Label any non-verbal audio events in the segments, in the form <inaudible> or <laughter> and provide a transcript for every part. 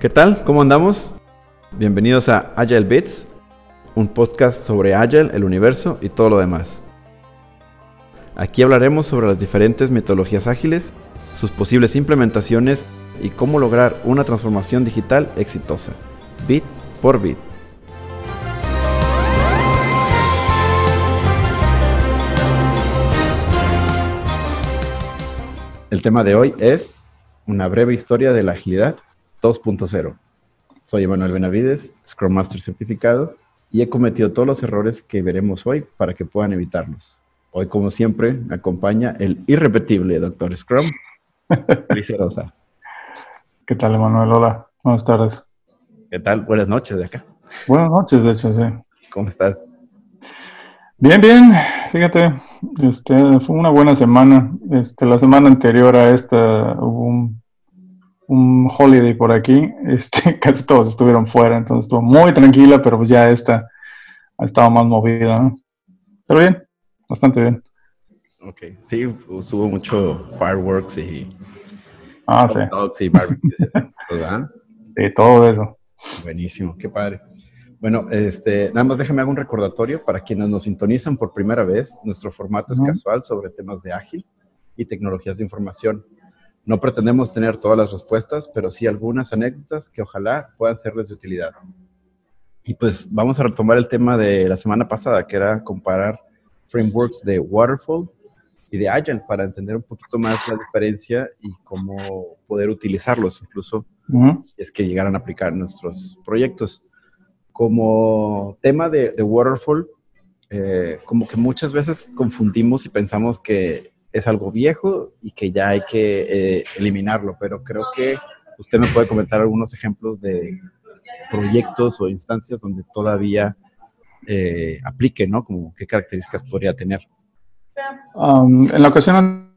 ¿Qué tal? ¿Cómo andamos? Bienvenidos a Agile Bits, un podcast sobre Agile, el universo y todo lo demás. Aquí hablaremos sobre las diferentes metodologías ágiles, sus posibles implementaciones y cómo lograr una transformación digital exitosa, bit por bit. El tema de hoy es una breve historia de la agilidad 2.0. Soy Emanuel Benavides, Scrum Master certificado, y he cometido todos los errores que veremos hoy para que puedan evitarlos. Hoy, como siempre, me acompaña el irrepetible Dr. Scrum, <laughs> Luis Rosa. ¿Qué tal, Emanuel? Hola, buenas tardes. ¿Qué tal? Buenas noches de acá. Buenas noches, de hecho, sí. ¿Cómo estás? Bien, bien. Fíjate, este, fue una buena semana. Este, la semana anterior a esta hubo un, un holiday por aquí. <laughs> Este, casi todos estuvieron fuera, entonces estuvo muy tranquila, pero pues ya esta ha estado más movida, ¿no? Pero bien, bastante bien. Ok, sí, hubo mucho fireworks y... Ah, sí. Dogs y barbecue, ¿verdad? <laughs> Sí, todo eso. Buenísimo, qué padre. Bueno, este, nada más déjame hacer un recordatorio para quienes nos sintonizan por primera vez. Nuestro formato es casual sobre temas de ágil y tecnologías de información. No pretendemos tener todas las respuestas, pero sí algunas anécdotas que ojalá puedan serles de utilidad. Y pues vamos a retomar el tema de la semana pasada, que era comparar frameworks de Waterfall y de Agile para entender un poquito más la diferencia y cómo poder utilizarlos incluso es que llegaran a aplicar nuestros proyectos. Como tema de, de Waterfall, eh, como que muchas veces confundimos y pensamos que es algo viejo y que ya hay que eh, eliminarlo, pero creo que usted me puede comentar algunos ejemplos de proyectos o instancias donde todavía eh, aplique, ¿no? Como qué características podría tener. Um, en la ocasión,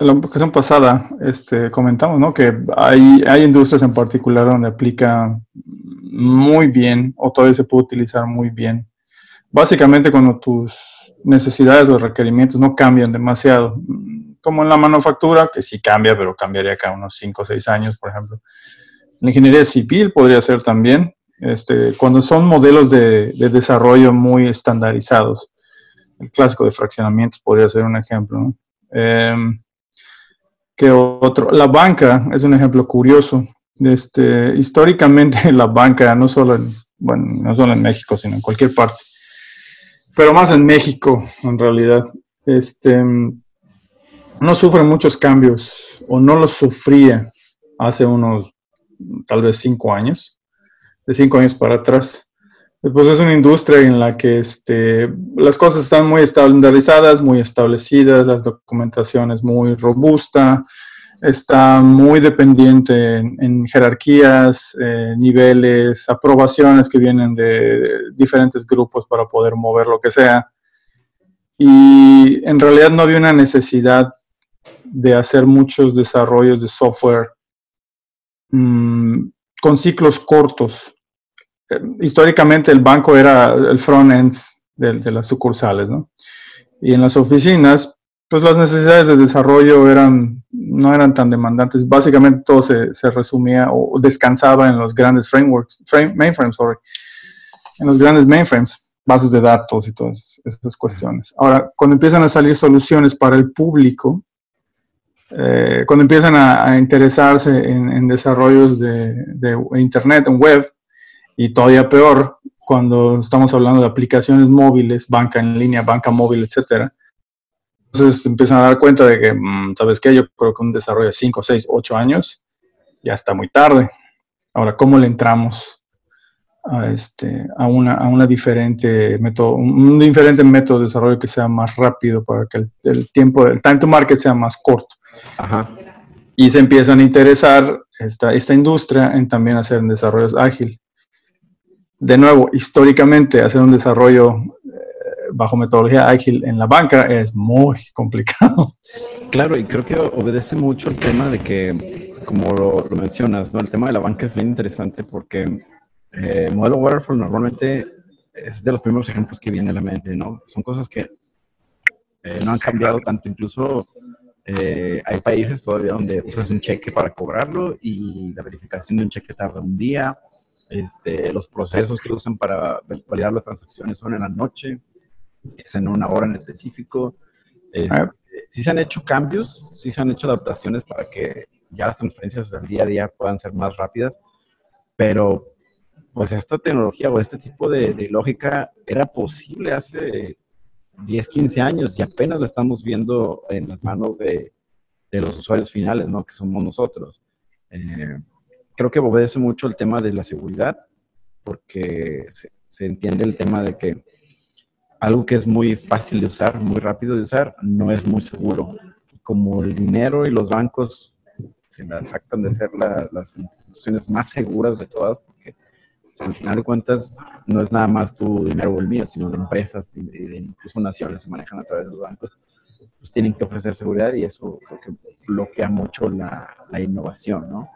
la ocasión pasada, este, comentamos, ¿no? Que hay, hay industrias en particular donde aplica muy bien o todavía se puede utilizar muy bien. Básicamente cuando tus necesidades o requerimientos no cambian demasiado, como en la manufactura, que sí cambia, pero cambiaría cada unos 5 o 6 años, por ejemplo. La ingeniería civil podría ser también, este, cuando son modelos de, de desarrollo muy estandarizados el clásico de fraccionamientos podría ser un ejemplo. Em, ¿Qué otro? La banca es un ejemplo curioso. Este, históricamente <laughs> la banca, no solo, en, bueno, no solo en México, sino en cualquier parte, pero más en México, en realidad, este, no sufre muchos cambios o no los sufría hace unos tal vez cinco años, de cinco años para atrás. Pues es una industria en la que este, las cosas están muy estandarizadas, muy establecidas, las documentaciones muy robusta, está muy dependiente en, jerarquías, eh, niveles, aprobaciones que vienen de, de diferentes grupos para poder mover lo que sea. Y en realidad no había una necesidad de hacer muchos desarrollos de software mm, con ciclos cortos eh, históricamente el banco era el front-end de, de, las sucursales, ¿no? Y en las oficinas, pues las necesidades de desarrollo eran, no eran tan demandantes. Básicamente todo se, resumía o descansaba en los grandes frameworks, frame, mainframes, sorry, en los grandes mainframes, bases de datos y todas esas cuestiones. Ahora, cuando empiezan a salir soluciones para el público, eh, cuando empiezan a, interesarse en, en desarrollos de, de Internet, en web, y todavía peor cuando estamos hablando de aplicaciones móviles, banca en línea, banca móvil, etcétera. Entonces empiezan a dar cuenta de que, mmm, ¿sabes qué? Yo creo que un desarrollo de 5, 6, 8 años ya está muy tarde. Ahora, ¿cómo le entramos a, este, a, una, a una diferente método, un diferente método de desarrollo que sea más rápido para que el, el tiempo, el time to market sea más corto? Ajá. Y se empiezan a interesar esta, esta industria en también hacer desarrollos ágiles de nuevo, históricamente hacer un desarrollo bajo metodología ágil en la banca es muy <laughs> complicado. Claro, y creo que obedece mucho el tema de que, como lo, mencionas, ¿no? el tema de la banca es bien interesante porque eh, el modelo Waterfall normalmente es de los primeros ejemplos que viene a la mente, ¿no? Son cosas que eh, no han cambiado tanto, incluso Eh, hay países todavía donde usas un cheque para cobrarlo y la verificación de un cheque tarda un día. Este, los procesos que usan para validar las transacciones son en la noche, es en una hora en específico. Este, ah. sí se han hecho cambios, sí se han hecho adaptaciones para que ya las transferencias del día a día puedan ser más rápidas, pero pues esta tecnología o este tipo de, lógica era posible hace 10, 15 años y apenas la estamos viendo en las manos de, los usuarios finales, ¿no? Que somos nosotros. Eh, creo que obedece mucho el tema de la seguridad, porque se, se, entiende el tema de que algo que es muy fácil de usar, muy rápido de usar, no es muy seguro. Como el dinero y los bancos se las jactan de ser las instituciones más seguras de todas, porque al final de cuentas no es nada más tu dinero o el mío, sino de empresas y de, incluso naciones se manejan a través de los bancos, pues tienen que ofrecer seguridad y eso bloquea mucho la, la innovación, ¿no?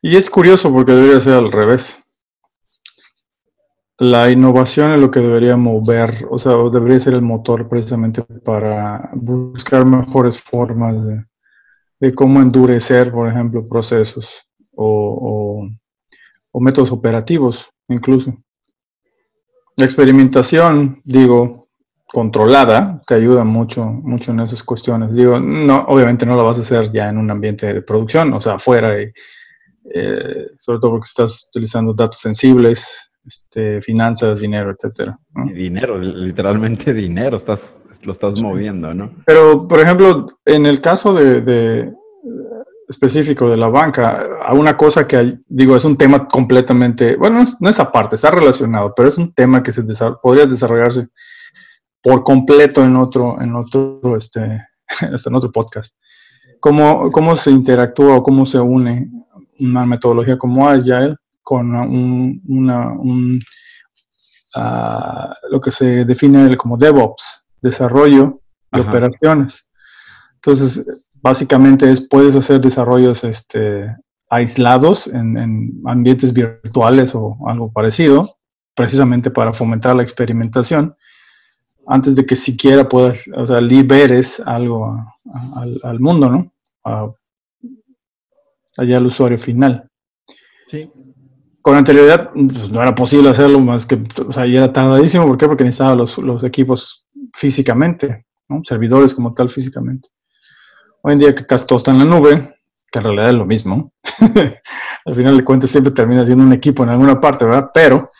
Y es curioso porque debería ser al revés. La innovación es lo que debería mover, o sea, debería ser el motor precisamente para buscar mejores formas de, cómo endurecer, por ejemplo, procesos o, métodos operativos incluso. La experimentación, digo, controlada, te ayuda mucho, mucho en esas cuestiones. Digo, no, obviamente no lo vas a hacer ya en un ambiente de producción, o sea, afuera, y, eh, sobre todo porque estás utilizando datos sensibles, este, finanzas, dinero, etcétera. Dinero, literalmente <laughs> dinero, estás lo estás moviendo, ¿no? Pero, por ejemplo, en el caso de, específico de la banca, a una cosa que digo es un tema completamente, bueno, no es, aparte, está relacionado, pero es un tema que se podría desarrollarse por completo en otro, en otro, este, <laughs> en otro podcast. ¿Cómo, ¿Cómo se interactúa o cómo se une una metodología como Agile con un, una, un, ah, lo que se define como DevOps? desarrollo de operaciones. Entonces, básicamente es, puedes hacer desarrollos este, aislados en, ambientes virtuales o algo parecido, precisamente para fomentar la experimentación, antes de que siquiera puedas, o sea, liberes algo al, mundo, ¿no? allá al usuario final. Sí. Con anterioridad pues, no era posible hacerlo más que, o sea, ya era tardadísimo. ¿Por qué? Porque necesitaba los, los equipos físicamente, servidores como tal físicamente. Hoy en día que casi todo está en la nube, que en realidad es lo mismo, <laughs> al final de cuentas siempre termina siendo un equipo en alguna parte, ¿verdad? Pero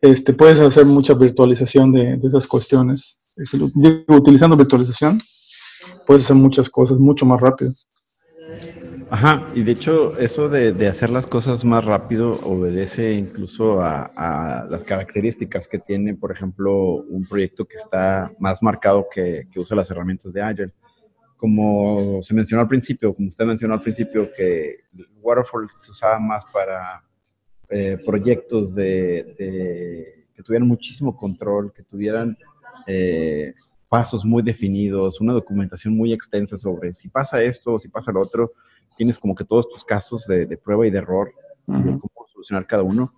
este, puedes hacer mucha virtualización de, esas cuestiones. Utilizando virtualización, puedes hacer muchas cosas mucho más rápido. Ajá, y de hecho eso de, hacer las cosas más rápido obedece incluso a, las características que tiene, por ejemplo, un proyecto que está más marcado que, usa las herramientas de Agile. Como se mencionó al principio, como usted mencionó al principio, que Waterfall se usaba más para eh, proyectos de, que tuvieran muchísimo control, que tuvieran eh, pasos muy definidos, una documentación muy extensa sobre si pasa esto si pasa lo otro, tienes como que todos tus casos de, prueba y de error, cómo solucionar cada uno.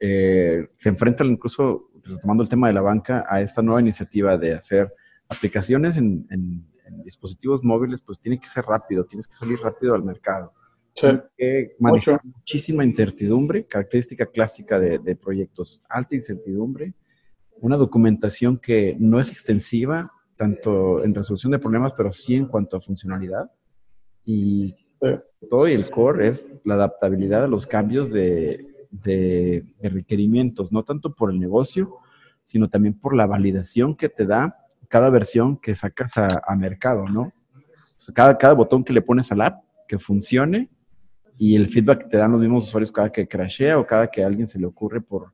Eh, se enfrentan incluso, retomando el tema de la banca, a esta nueva iniciativa de hacer aplicaciones en, dispositivos móviles, pues tiene que ser rápido, tienes que salir rápido al mercado. Sí. que manejar muchísima incertidumbre, característica clásica de, de, proyectos, alta incertidumbre, una documentación que no es extensiva, tanto en resolución de problemas, pero sí en cuanto a funcionalidad, y todo y el core es la adaptabilidad a los cambios de, requerimientos, no tanto por el negocio, sino también por la validación que te da cada versión que sacas a, mercado, ¿no? cada, cada botón que le pones al app que funcione y el feedback que te dan los mismos usuarios cada que crashea o cada que a alguien se le ocurre por...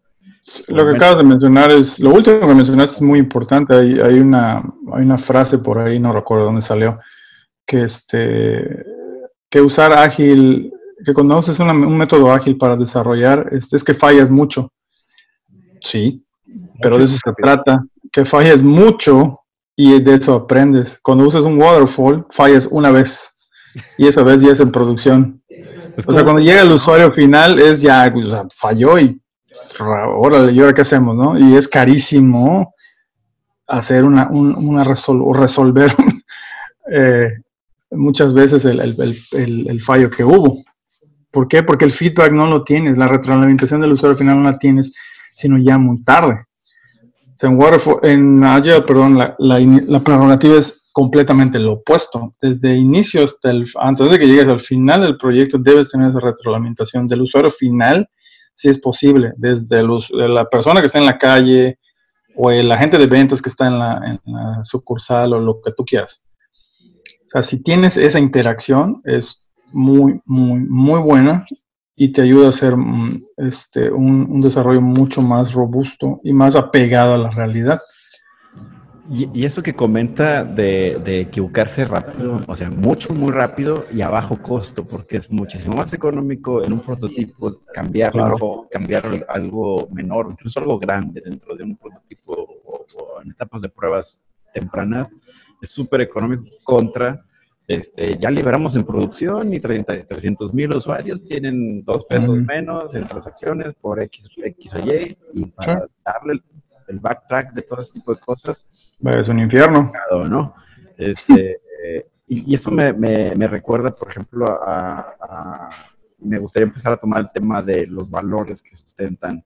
lo que acabas de mencionar es, lo último que mencionaste es muy importante, hay, hay, una, hay una frase por ahí, no recuerdo dónde salió, que este que usar ágil, que cuando uses un método ágil para desarrollar, es, es que fallas mucho. Sí, pero de eso se trata, que falles mucho y de eso aprendes. Cuando usas un waterfall, fallas una vez y esa vez ya es en producción. o sea, cuando llega el usuario final es ya, o sea, falló y órale, ¿y ahora qué hacemos, no? Y es carísimo hacer una, una resol o resolver <laughs> eh, muchas veces el, fallo que hubo. ¿Por qué? Porque el feedback no lo tienes, la retroalimentación del usuario final no la tienes, sino ya muy tarde. En, Waterfall, en Agile, perdón, la, la, prerrogativa es completamente lo opuesto. Desde inicio hasta el, antes de que llegues al final del proyecto, debes tener esa retroalimentación del usuario final, si es posible, desde la persona que está en la calle o el agente de ventas que está en la, en la sucursal o lo que tú quieras. O sea, si tienes esa interacción, es muy, muy, muy buena y te ayuda a hacer mm, este, un, desarrollo mucho más robusto y más apegado a la realidad. Y, eso que comenta de, equivocarse rápido, o sea, mucho, muy rápido y a bajo costo, porque es muchísimo más económico en un prototipo cambiarlo, cambiar algo menor, incluso algo grande dentro de un prototipo o en etapas de pruebas tempranas, es súper económico contra este, ya liberamos en producción y 30, 300 mil usuarios tienen dos pesos menos en transacciones por X, X o Y y para darle el, backtrack de todo ese tipo de cosas. Es un infierno. ¿no? Este, y, eso me, me, recuerda, por ejemplo, a, Me gustaría empezar a tomar el tema de los valores que sustentan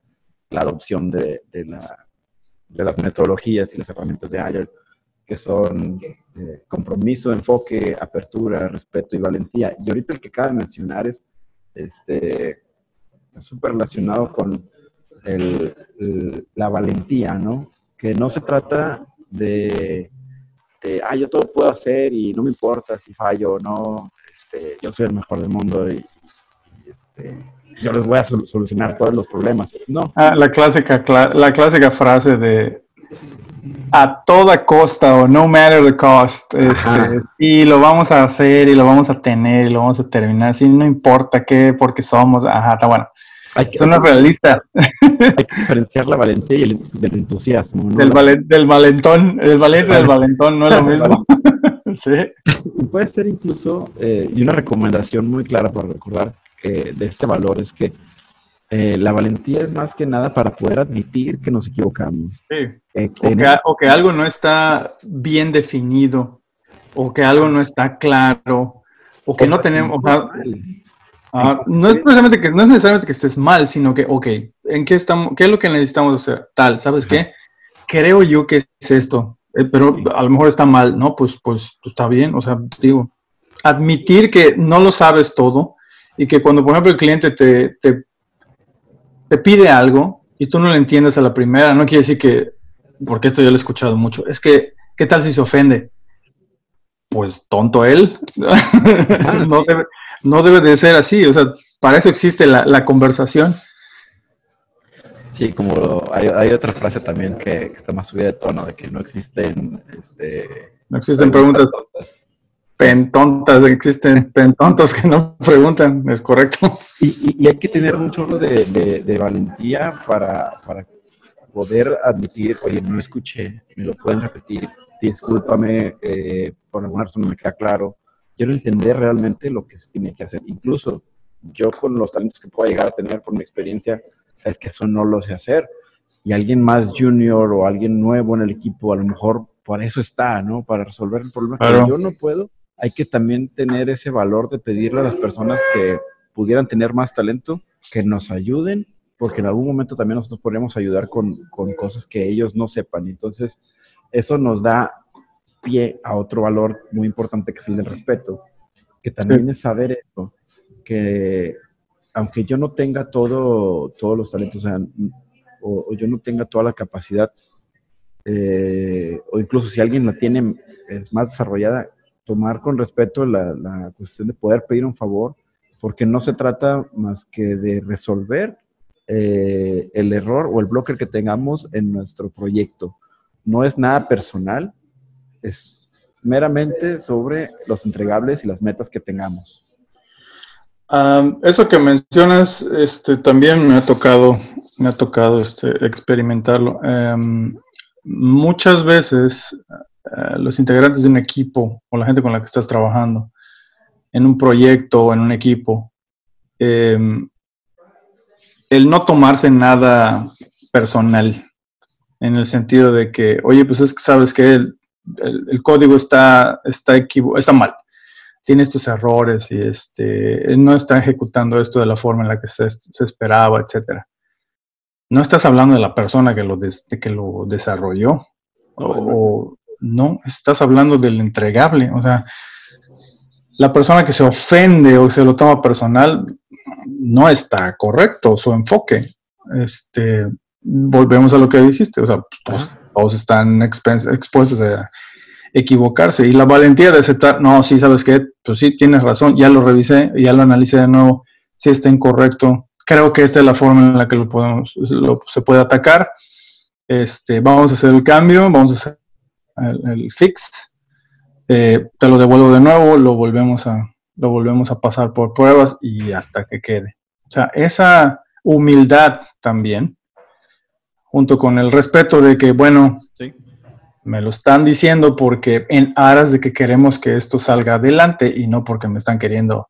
la adopción de, de, la, de las metodologías y las herramientas de Agile que son eh, compromiso, enfoque, apertura, respeto y valentía. Y ahorita el que acaba de mencionar es este, súper relacionado con la valentía, ¿no? Que no se trata de, ah, yo todo puedo hacer y no me importa si fallo o no, este, yo soy el mejor del mundo y, este, yo les voy a solucionar todos los problemas. No. Ah, la, clásica, la clásica frase de a toda costa o no matter the cost. Este, y lo vamos a hacer y lo vamos a tener y lo vamos a terminar. Si no importa qué, porque somos. Ajá, está bueno. Hay que, Son realista. Hay que diferenciar la valentía y el, entusiasmo. Del, del valentón. El valiente del valentón no es lo mismo. <laughs> sí. Puede ser incluso, eh, y una recomendación muy clara para recordar de este valor es que eh, la valentía es más que nada para poder admitir que nos equivocamos. Sí. Eh, o, que, algo no está bien definido, o que algo no está claro, o que no tenemos... Ah, no, es necesariamente que, no es necesariamente que estés mal, sino que, ok, ¿en qué, estamos, qué es lo que necesitamos hacer? Tal, ¿sabes qué? Creo yo que es esto, eh, pero a lo mejor está mal, ¿no? Pues, pues, pues está bien, o sea, digo, admitir que no lo sabes todo y que cuando, por ejemplo, el cliente te, te te pide algo y tú no lo entiendes a la primera, no quiere decir que, porque esto yo lo he escuchado mucho, es que, ¿qué tal si se ofende? Pues tonto él. Ah, <laughs> no, debe, de ser así, o sea, para eso existe la, conversación. Sí, como hay, otra frase también que, está más subida de tono, de que no existen... Este, no existen preguntas pentontas, existen <laughs> pentontos que no preguntan, es correcto. Y, hay que tener un chorro de, valentía para, poder admitir, oye, no escuché, me lo pueden repetir, discúlpame, eh, por alguna razón no me queda claro. Quiero entender realmente lo que se tiene que hacer. Incluso yo con los talentos que puedo llegar a tener por mi experiencia, sabes que eso no lo sé hacer. Y alguien más junior o alguien nuevo en el equipo, a lo mejor por eso está, ¿no? Para resolver el problema que yo no puedo hay que también tener ese valor de pedirle a las personas que pudieran tener más talento que nos ayuden, porque en algún momento también nosotros podríamos ayudar con, cosas que ellos no sepan. Entonces, eso nos da pie a otro valor muy importante que es el del respeto, que también es saber esto, que aunque yo no tenga todo, todos los talentos, o, yo no tenga toda la capacidad, eh, o incluso si alguien la tiene, es más desarrollada, tomar con respeto la, cuestión de poder pedir un favor, porque no se trata más que de resolver eh, el error o el blocker que tengamos en nuestro proyecto. No es nada personal, es meramente sobre los entregables y las metas que tengamos. eso que mencionas, este, también me ha tocado, me ha tocado este, experimentarlo. Em, muchas veces eh, los integrantes de un equipo o la gente con la que estás trabajando en un proyecto o en un equipo, em, el no tomarse nada personal, en el sentido de que, oye, pues es que sabes que el, código está, está, está mal, tiene estos errores y este, no está ejecutando esto de la forma en la que se, se esperaba, etcétera. No estás hablando de la persona que lo, que lo desarrolló, o, no, estás hablando del entregable, o sea, la persona que se ofende o se lo toma personal no está correcto su enfoque. Este, volvemos a lo que dijiste, o sea, todos, están expuestos a equivocarse y la valentía de aceptar, no, sí, sabes qué, pues sí, tienes razón, ya lo revisé, ya lo analicé de nuevo, si está incorrecto, creo que esta es la forma en la que lo podemos, se puede atacar, este, vamos a hacer el cambio, vamos a hacer el fix, eh, te lo devuelvo de nuevo, lo volvemos a, lo volvemos a pasar por pruebas y hasta que quede. O sea, esa humildad también, junto con el respeto de que, bueno, me lo están diciendo porque en aras de que queremos que esto salga adelante y no porque me están queriendo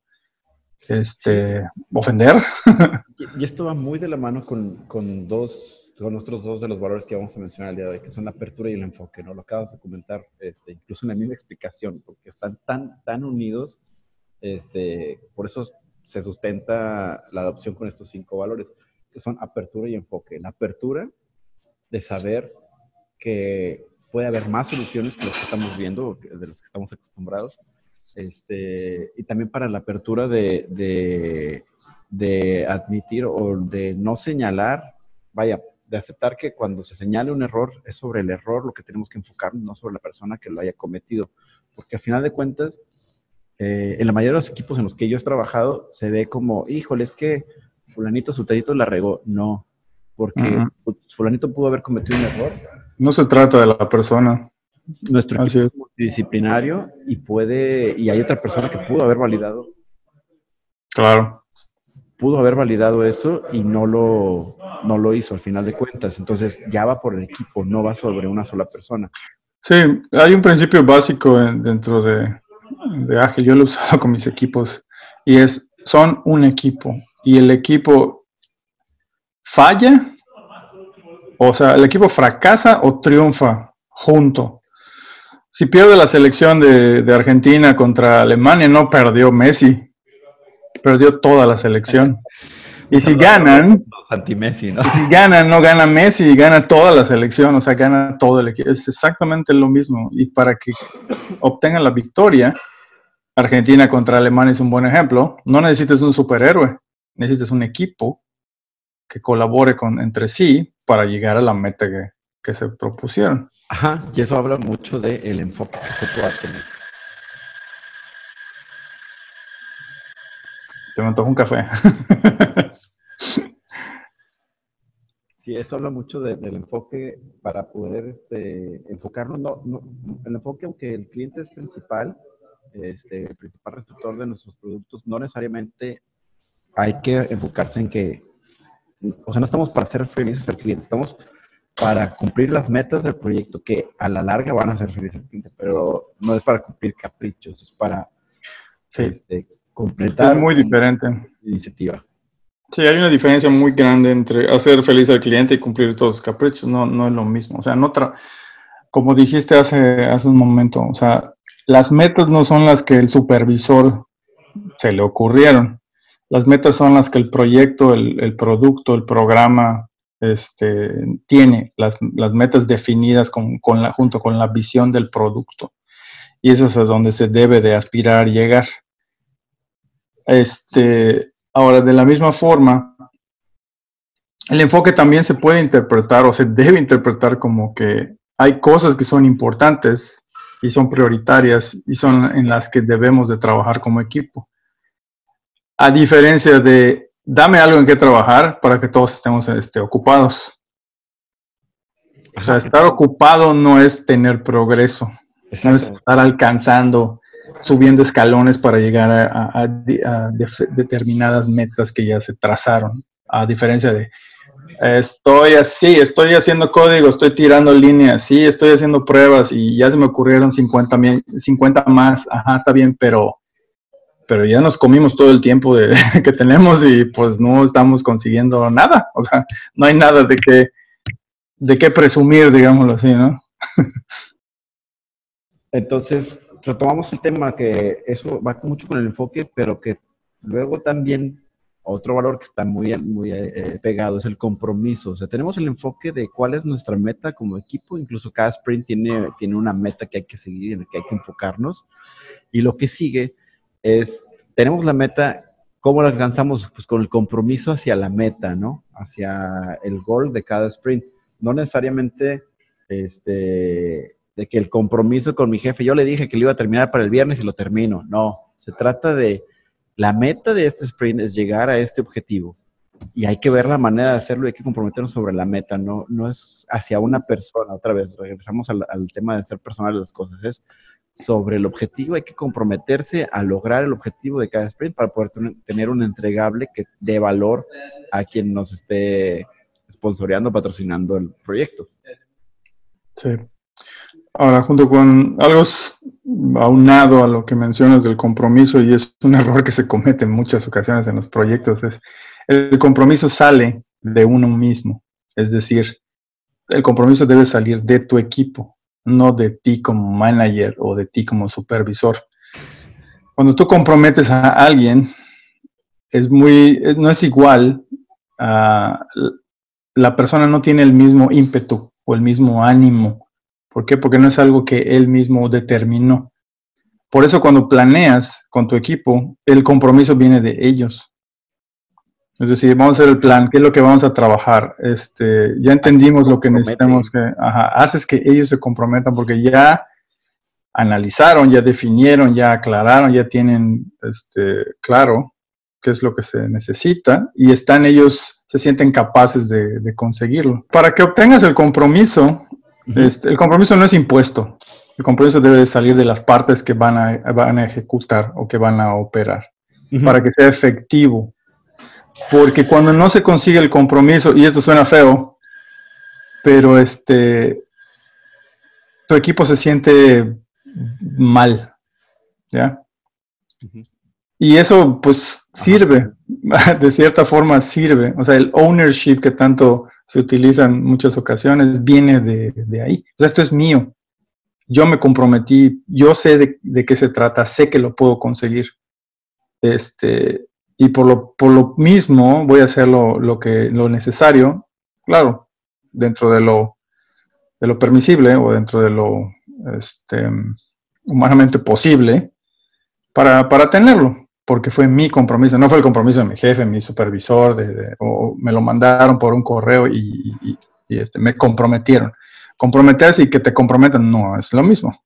este, ofender. <laughs> y, esto va muy de la mano con, con dos son otros dos de los valores que vamos a mencionar el día de hoy, que son la apertura y el enfoque, ¿no? Lo acabas de comentar, este, incluso en la misma explicación, porque están tan, tan unidos, este, por eso se sustenta la adopción con estos cinco valores, que son apertura y enfoque. La apertura de saber que puede haber más soluciones que las que estamos viendo, de las que estamos acostumbrados, este, y también para la apertura de, de, de admitir o de no señalar, vaya, de aceptar que cuando se señale un error es sobre el error lo que tenemos que enfocarnos, no sobre la persona que lo haya cometido. Porque al final de cuentas, eh, en la mayoría de los equipos en los que yo he trabajado, se ve como, híjole, es que fulanito, suterito la regó. No, porque fulanito pudo haber cometido un error. No se trata de la persona. Nuestro equipo es multidisciplinario y puede, y hay otra persona que pudo haber validado. Claro pudo haber validado eso y no lo, no lo hizo al final de cuentas. Entonces ya va por el equipo, no va sobre una sola persona. Sí, hay un principio básico dentro de, de Ágil, yo lo he usado con mis equipos, y es, son un equipo, y el equipo falla, o sea, el equipo fracasa o triunfa junto. Si pierde la selección de, de Argentina contra Alemania, no perdió Messi, perdió toda la selección. Y si ganan, si ganan, no gana Messi, gana toda la selección, o sea, gana todo el equipo. Es exactamente lo mismo. Y para que obtengan la victoria, Argentina contra Alemania es un buen ejemplo. No necesitas un superhéroe, necesitas un equipo que colabore con, entre sí para llegar a la meta que, que se propusieron. Ajá, y eso habla mucho del enfoque que se tener. Se me antoja un café. <laughs> sí, eso habla mucho del enfoque para poder este, enfocarnos. No, no, el enfoque, aunque el cliente es principal, este, el principal receptor de nuestros productos, no necesariamente hay que enfocarse en que, o sea, no estamos para hacer felices al cliente, estamos para cumplir las metas del proyecto, que a la larga van a ser felices al cliente, pero no es para cumplir caprichos, es para sí. este, completar. Es muy diferente. Iniciativa. Sí, hay una diferencia muy grande entre hacer feliz al cliente y cumplir todos los caprichos. No, no es lo mismo. O sea, no como dijiste hace, hace un momento, o sea, las metas no son las que el supervisor se le ocurrieron. Las metas son las que el proyecto, el, producto, el programa este, tiene, las, metas definidas con, con la, junto con la visión del producto. Y eso es a donde se debe de aspirar llegar. Este, ahora, de la misma forma, el enfoque también se puede interpretar o se debe interpretar como que hay cosas que son importantes y son prioritarias y son en las que debemos de trabajar como equipo. A diferencia de, dame algo en que trabajar para que todos estemos este, ocupados. O sea, estar ocupado no es tener progreso, no es estar alcanzando subiendo escalones para llegar a, determinadas metas que ya se trazaron, a diferencia de estoy así, estoy haciendo código, estoy tirando líneas, sí, estoy haciendo pruebas y ya se me ocurrieron 50, 50 más, ajá, está bien, pero, pero ya nos comimos todo el tiempo <laughs> que tenemos y pues no estamos consiguiendo nada, o sea, no hay nada de qué, de qué presumir, digámoslo así, ¿no? <laughs> Entonces, retomamos el tema que eso va mucho con el enfoque, pero que luego también otro valor que está muy, muy eh, pegado es el compromiso. O sea, tenemos el enfoque de cuál es nuestra meta como equipo. Incluso cada sprint tiene, tiene una meta que hay que seguir, en la que hay que enfocarnos. Y lo que sigue es, tenemos la meta, ¿cómo la alcanzamos? Pues con el compromiso hacia la meta, ¿no? Hacia el gol de cada sprint. No necesariamente este, de que el compromiso con mi jefe, yo le dije que lo iba a terminar para el viernes y lo termino. No, se trata de la meta de este sprint es llegar a este objetivo y hay que ver la manera de hacerlo y hay que comprometernos sobre la meta, no, no es hacia una persona, otra vez, regresamos al, tema de ser personal de las cosas, es sobre el objetivo, hay que comprometerse a lograr el objetivo de cada sprint para poder tener un entregable que dé valor a quien nos esté sponsoreando, patrocinando el proyecto. Sí. Ahora, junto con algo aunado a lo que mencionas del compromiso, y es un error que se comete en muchas ocasiones en los proyectos, es el compromiso sale de uno mismo. Es decir, el compromiso debe salir de tu equipo, no de ti como manager o de ti como supervisor. Cuando tú comprometes a alguien, es muy, no es igual, la persona no tiene el mismo ímpetu o el mismo ánimo ¿Por qué? Porque no es algo que él mismo determinó. Por eso cuando planeas con tu equipo, el compromiso viene de ellos. Es decir, vamos a hacer el plan, qué es lo que vamos a trabajar. Este, ya entendimos lo que necesitamos que, haces que ellos se comprometan porque ya analizaron, ya definieron, ya aclararon, ya tienen este, claro qué es lo que se necesita y están ellos, se sienten capaces de, de conseguirlo. Para que obtengas el compromiso, este, el compromiso no es impuesto. El compromiso debe salir de las partes que van a, van a ejecutar o que van a operar para que sea efectivo. Porque cuando no se consigue el compromiso, y esto suena feo, pero este, tu equipo se siente mal, ¿ya? Y eso pues sirve, <laughs> de cierta forma sirve. O sea, el ownership que tanto se utiliza en muchas ocasiones, viene de, ahí. O sea, esto es mío. Yo me comprometí, yo sé de, qué se trata, sé que lo puedo conseguir. Este, y por lo, por lo mismo voy a hacer lo, que, lo necesario, claro, dentro de lo, de lo permisible o dentro de lo este, humanamente posible para, para tenerlo porque fue mi compromiso, no fue el compromiso de mi jefe, mi supervisor, o me lo mandaron por un correo y, este, me comprometieron. Comprometerse y que te comprometan no es lo mismo.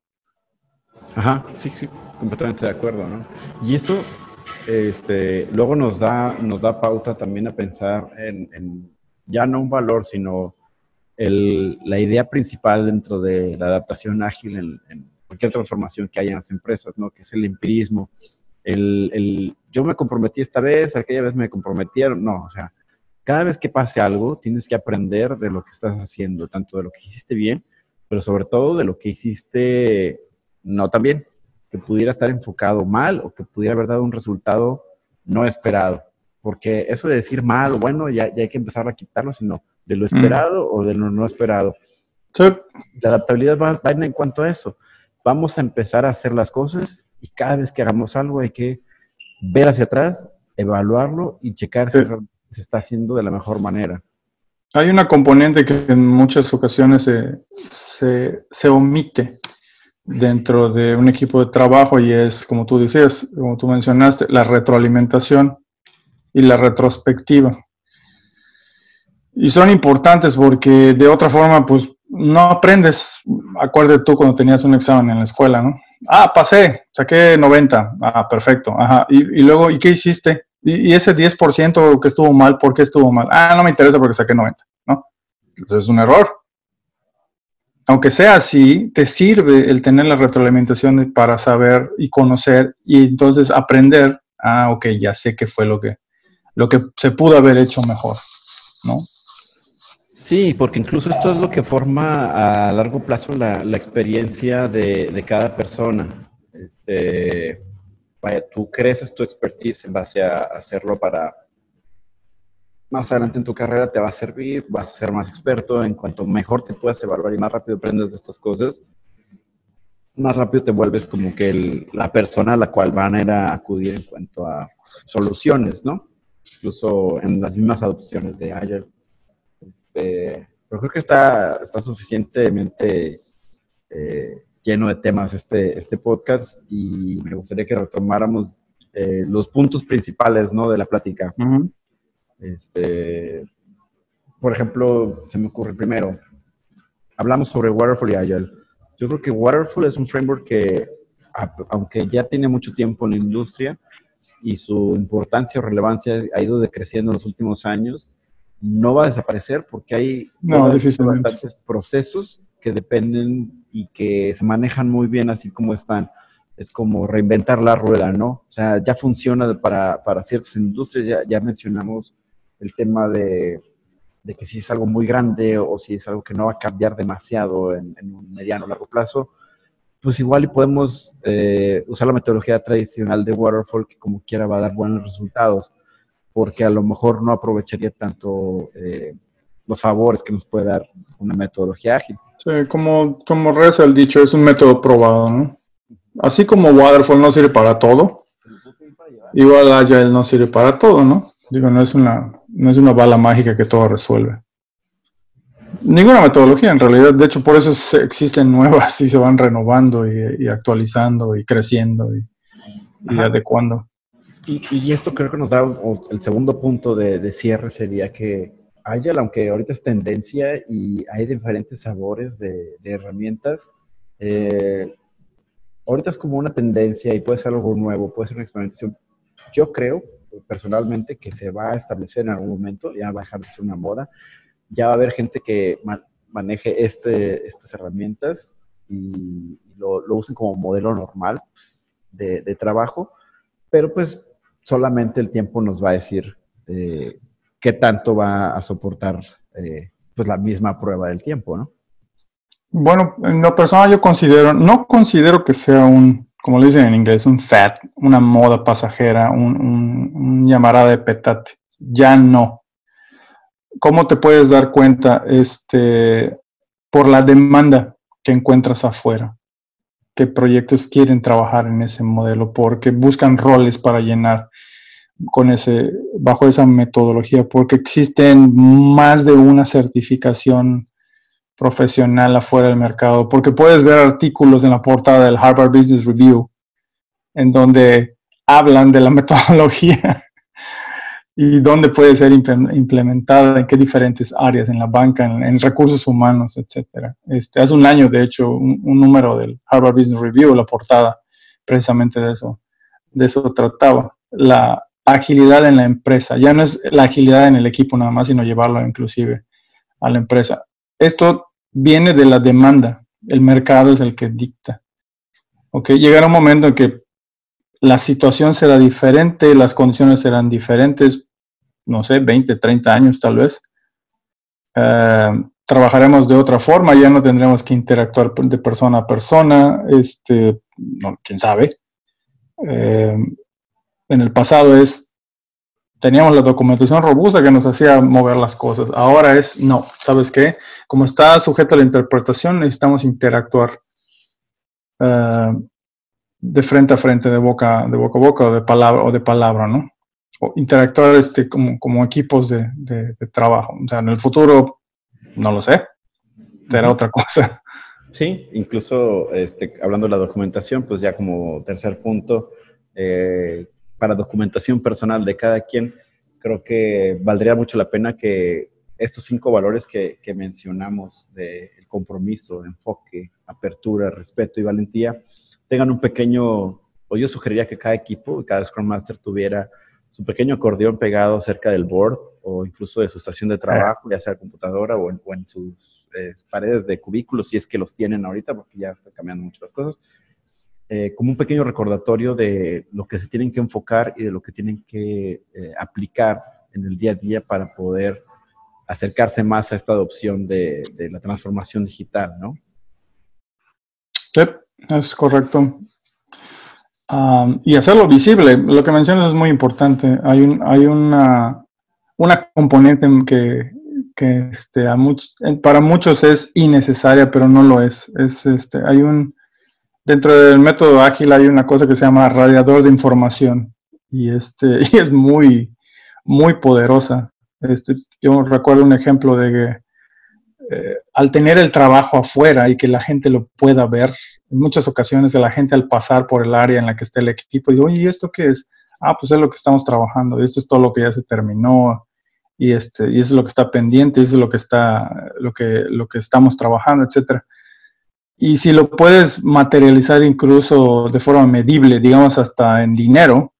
Ajá, sí, completamente de acuerdo, ¿no? Y eso este, luego nos da, nos da pauta también a pensar en, ya no un valor, sino el, la idea principal dentro de la adaptación ágil en, en, cualquier transformación que haya en las empresas, ¿no? Que es el empirismo, el, el, yo me comprometí esta vez, aquella vez me comprometieron, no, o sea, cada vez que pase algo, tienes que aprender de lo que estás haciendo, tanto de lo que hiciste bien, pero sobre todo de lo que hiciste no tan bien, que pudiera estar enfocado mal o que pudiera haber dado un resultado no esperado. Porque eso de decir mal o bueno, ya, ya hay que empezar a quitarlo, sino de lo esperado o de lo no esperado. La adaptabilidad va, va en cuanto a eso. Vamos a empezar a hacer las cosas y cada vez que hagamos algo hay que ver hacia atrás, evaluarlo y checar si se está haciendo de la mejor manera. Hay una componente que en muchas ocasiones se, se, omite dentro de un equipo de trabajo y es, como tú decías, como tú mencionaste, la retroalimentación y la retrospectiva. Y son importantes porque de otra forma, pues no aprendes. Acuérdate tú cuando tenías un examen en la escuela, ¿no? Ah, pasé, saqué 90. Ah, perfecto. Ajá. Y, luego, ¿y qué hiciste? Y, ese 10% que estuvo mal, ¿por qué estuvo mal? Ah, no me interesa porque saqué 90, ¿no? Entonces es un error. Aunque sea así, te sirve el tener la retroalimentación para saber y conocer y entonces aprender. Ah, ok, ya sé qué fue lo que, lo que se pudo haber hecho mejor, ¿no? Sí, porque incluso esto es lo que forma a largo plazo la, experiencia de, cada persona. Este, vaya, tú creces tu expertise en base a hacerlo para más adelante en tu carrera te va a servir, vas a ser más experto en cuanto mejor te puedas evaluar y más rápido aprendes de estas cosas. más rápido te vuelves como que la persona a la cual van a ir a acudir en cuanto a soluciones, ¿no? Incluso en las mismas adopciones de Agile. Este, pero creo que está, está suficientemente eh, lleno de temas este, este podcast y me gustaría que retomáramos eh, los puntos principales ¿no? de la plática. este, por ejemplo, se me ocurre primero, hablamos sobre Waterfall y Agile. Yo creo que Waterfall es un framework que, aunque ya tiene mucho tiempo en la industria y su importancia o relevancia ha ido decreciendo en los últimos años, no va a desaparecer porque hay bastantes procesos que dependen y que se manejan muy bien así como están. Es como reinventar la rueda, ¿no? O sea, ya funciona para, para ciertas industrias, ya, ya mencionamos el tema de, de, que si es algo muy grande o si es algo que no va a cambiar demasiado en, un mediano o largo plazo, pues igual y podemos eh, usar la metodología tradicional de Waterfall que como quiera va a dar buenos resultados, porque a lo mejor no aprovecharía tanto eh, los favores que nos puede dar una metodología ágil. Sí, como, como reza el dicho, es un método probado, ¿no? Así como Waterfall no sirve para todo, igual Agile no sirve para todo, ¿no? Digo, no es una, no es una bala mágica que todo resuelve. Ninguna metodología, en realidad. De hecho, por eso existen nuevas <laughs> y se van renovando y, actualizando y creciendo y, adecuando. Y, esto creo que nos da el segundo punto de, de cierre sería que Agile, aunque ahorita es tendencia y hay diferentes sabores de, herramientas, eh, ahorita es como una tendencia y puede ser algo nuevo, puede ser una experimentación. Yo creo personalmente que se va a establecer en algún momento, ya va a dejar de ser una moda, ya va a haber gente que maneje este, estas herramientas y lo, lo, usen como modelo normal de, de, trabajo, pero pues solamente el tiempo nos va a decir eh, qué tanto va a soportar eh, pues la misma prueba del tiempo, ¿no? Bueno, en lo personal yo considero, no considero que sea un, como le dicen en inglés, un fad, una moda pasajera, un, llamarada de petate. Ya no. ¿Cómo te puedes dar cuenta? Este, por la demanda que encuentras afuera. ¿Qué proyectos quieren trabajar en ese modelo? Porque buscan roles para llenar con ese, bajo esa metodología, porque existen más de una certificación profesional afuera del mercado, porque puedes ver artículos en la portada del Harvard Business Review en donde hablan de la <laughs> metodología y dónde puede ser implementada, en qué diferentes áreas, en la banca, en, recursos humanos, etc. Este, hace un año, de hecho, un, un, número del Harvard Business Review, la portada, precisamente de eso, de eso trataba. La, agilidad en la empresa. Ya no es la agilidad en el equipo nada más, sino llevarlo inclusive a la empresa. Esto viene de la demanda. El mercado es el que dicta. ¿Ok? Llegará un momento en que la situación será diferente, las condiciones serán diferentes, no sé, 20, 30 años tal vez. Eh, trabajaremos de otra forma, ya no tendremos que interactuar de persona a persona, este, no, quién sabe. Eh, en el pasado es, teníamos la documentación robusta que nos hacía mover las cosas. Ahora es, no, ¿sabes qué? Como está sujeto a la interpretación, necesitamos interactuar eh, de frente a frente, de boca, de boca a boca o de palabra, o de palabra, ¿no? O interactuar este, como, como equipos de, de, trabajo. O sea, en el futuro, no lo sé, será otra cosa. Sí, incluso este, hablando de la documentación, pues ya como tercer punto, eh, para documentación personal de cada quien, creo que valdría mucho la pena que estos cinco valores que, mencionamos de compromiso, enfoque, apertura, respeto y valentía tengan un pequeño, o yo sugeriría que cada equipo, cada Scrum Master tuviera su pequeño acordeón pegado cerca del board o incluso de su estación de trabajo, ya sea computadora o en, sus eh, paredes de cubículos, si es que los tienen ahorita, porque ya están cambiando mucho las cosas, eh, como un pequeño recordatorio de lo que se tienen que enfocar y de lo que tienen que eh, aplicar en el día a día para poder acercarse más a esta adopción de, la transformación digital, ¿no? Sí, es correcto. y hacerlo visible. Lo que mencionas es muy importante. Hay, un, hay una, una componente que, que este, a para muchos es innecesaria, pero no lo es. es este, hay un dentro del método ágil hay una cosa que se llama radiador de información y, este, <laughs> y es muy, muy poderosa. Este, yo recuerdo un ejemplo de que eh, al tener el trabajo afuera y que la gente lo pueda ver, en muchas ocasiones la gente al pasar por el área en la que está el equipo, dice, oye, ¿y esto qué es? Ah, pues es lo que estamos trabajando, esto es todo lo que ya se terminó, y, este, y eso es lo que está pendiente, y eso es lo que, está, lo que, lo que estamos trabajando, etcétera. Y si lo puedes materializar incluso de forma medible, digamos hasta en dinero,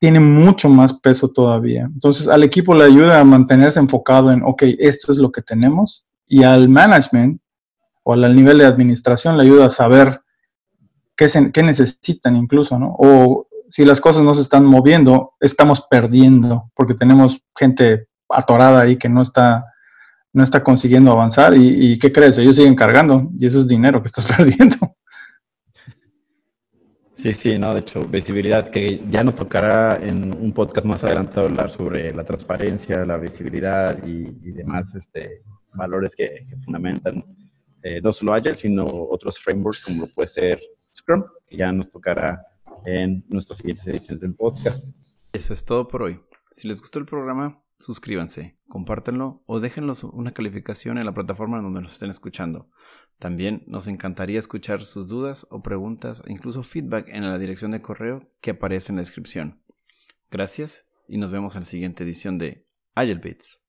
tiene mucho más peso todavía. Entonces al equipo le ayuda a mantenerse enfocado en, ok, esto es lo que tenemos, y al management o al nivel de administración le ayuda a saber qué, qué necesitan incluso, ¿no? O si las cosas no se están moviendo, estamos perdiendo porque tenemos gente atorada ahí que no está, no está consiguiendo avanzar y, ¿qué crees? Ellos siguen cargando y eso es dinero que estás <laughs> perdiendo. Sí, sí, no, de hecho, visibilidad, que ya nos tocará en un podcast más adelante hablar sobre la transparencia, la visibilidad y, demás este, valores que, fundamentan eh, no solo Agile, sino otros frameworks como puede ser Scrum, que ya nos tocará en nuestras siguientes ediciones del podcast. Eso es todo por hoy. Si les gustó el programa, suscríbanse, compártanlo o déjenlos una calificación en la plataforma donde nos estén escuchando. También nos encantaría escuchar sus dudas o preguntas incluso feedback en la dirección de correo que aparece en la descripción. Gracias y nos vemos en la siguiente edición de Agile Bits.